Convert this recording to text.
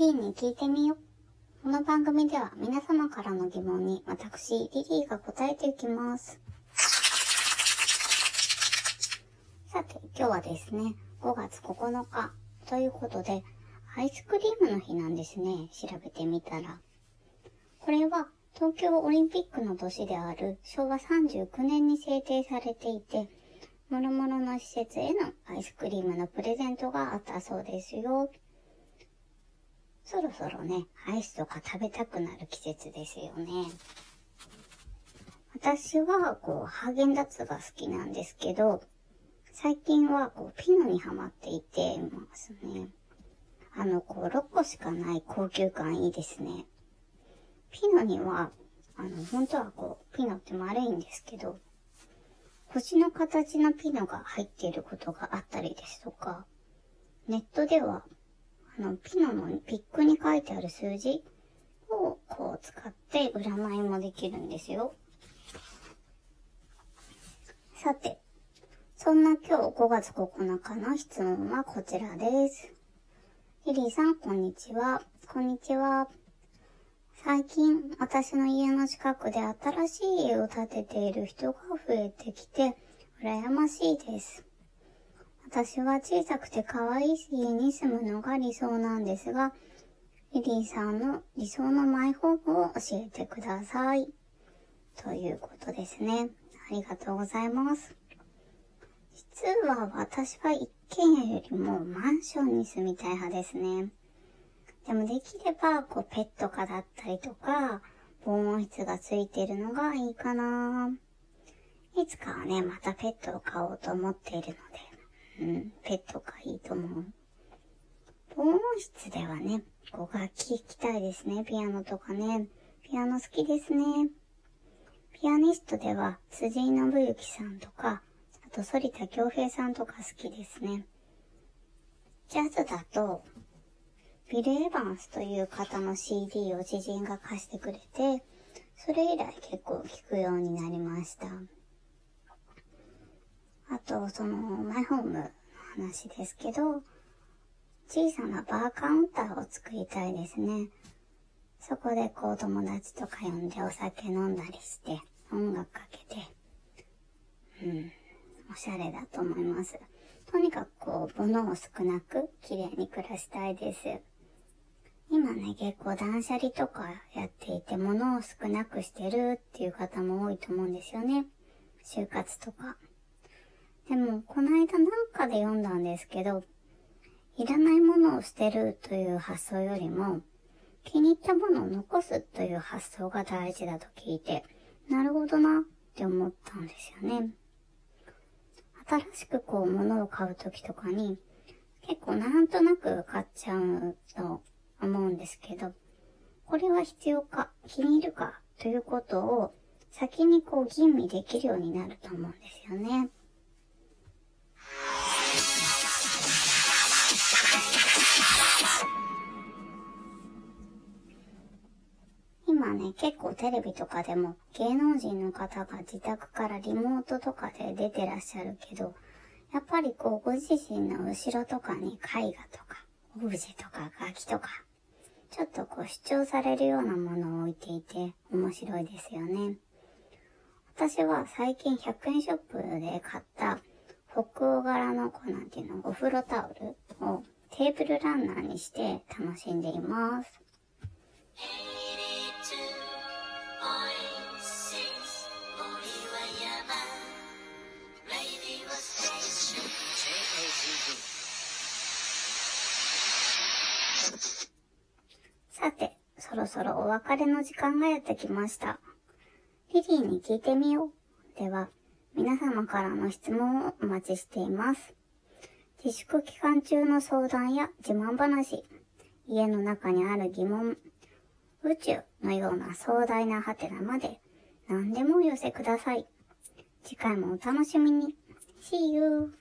リーに聞いてみよう。この番組では皆様からの疑問に私、リリーが答えていきます。さて、今日はですね、5月9日ということで、アイスクリームの日なんですね。調べてみたら。これは東京オリンピックの年である昭和39年に制定されていて、諸々の施設へのアイスクリームのプレゼントがあったそうですよ。そろそろね、アイスとか食べたくなる季節ですよね。私は、こう、ハーゲンダッツが好きなんですけど、最近は、こう、ピノにハマっていてますね。あの、こう、6個しかない高級感いいですね。ピノには、あの、本当はこう、ピノって丸いんですけど、星の形のピノが入っていることがあったりですとか、ネットでは、の、ピノのピックに書いてある数字をこう使って占いもできるんですよ。さて、そんな今日5月9日の質問はこちらです。リリーさん、こんにちは。こんにちは。最近、私の家の近くで新しい家を建てている人が増えてきて、羨ましいです。私は小さくて可愛い家に住むのが理想なんですが、リリーさんの理想のマイホームを教えてください。ということですね。ありがとうございます。実は私は一軒家よりもマンションに住みたい派ですね。でもできれば、こう、ペット可だったりとか、防音室がついてるのがいいかな。いつかはね、またペットを飼おうと思っているので、ん、ペットがいいと思う。防音室ではね、こう、楽器弾きたいですね。ピアノとかね。ピアノ好きですね。ピアニストでは、辻井信之さんとか、あと、反田恭平さんとか好きですね。ジャズだと、ビル・エヴァンスという方の CD を知人が貸してくれて、それ以来結構聴くようになりました。と、その、マイホームの話ですけど、小さなバーカウンターを作りたいですね。そこでこう友達とか呼んでお酒飲んだりして、音楽かけて、うん、おしゃれだと思います。とにかくこう、物を少なく綺麗に暮らしたいです。今ね、結構断捨離とかやっていて、物を少なくしてるっていう方も多いと思うんですよね。就活とか。でも、この間なんかで読んだんですけど、いらないものを捨てるという発想よりも、気に入ったものを残すという発想が大事だと聞いて、なるほどなって思ったんですよね。新しくこう物を買うときとかに、結構なんとなく買っちゃうと思うんですけど、これは必要か、気に入るかということを先にこう吟味できるようになると思うんですよね。ね、結構テレビとかでも芸能人の方が自宅からリモートとかで出てらっしゃるけど、やっぱりこうご自身の後ろとかに絵画とか、オブジェとか楽器とか、ちょっとこう主張されるようなものを置いていて面白いですよね。私は最近100円ショップで買った北欧柄のこうなんていうの、お風呂タオルをテーブルランナーにして楽しんでいます。さて、そろそろお別れの時間がやってきました。リリーに聞いてみよう。では、皆様からの質問をお待ちしています。自粛期間中の相談や自慢話、家の中にある疑問、宇宙のような壮大なハテナまで何でもお寄せください。次回もお楽しみに。See you!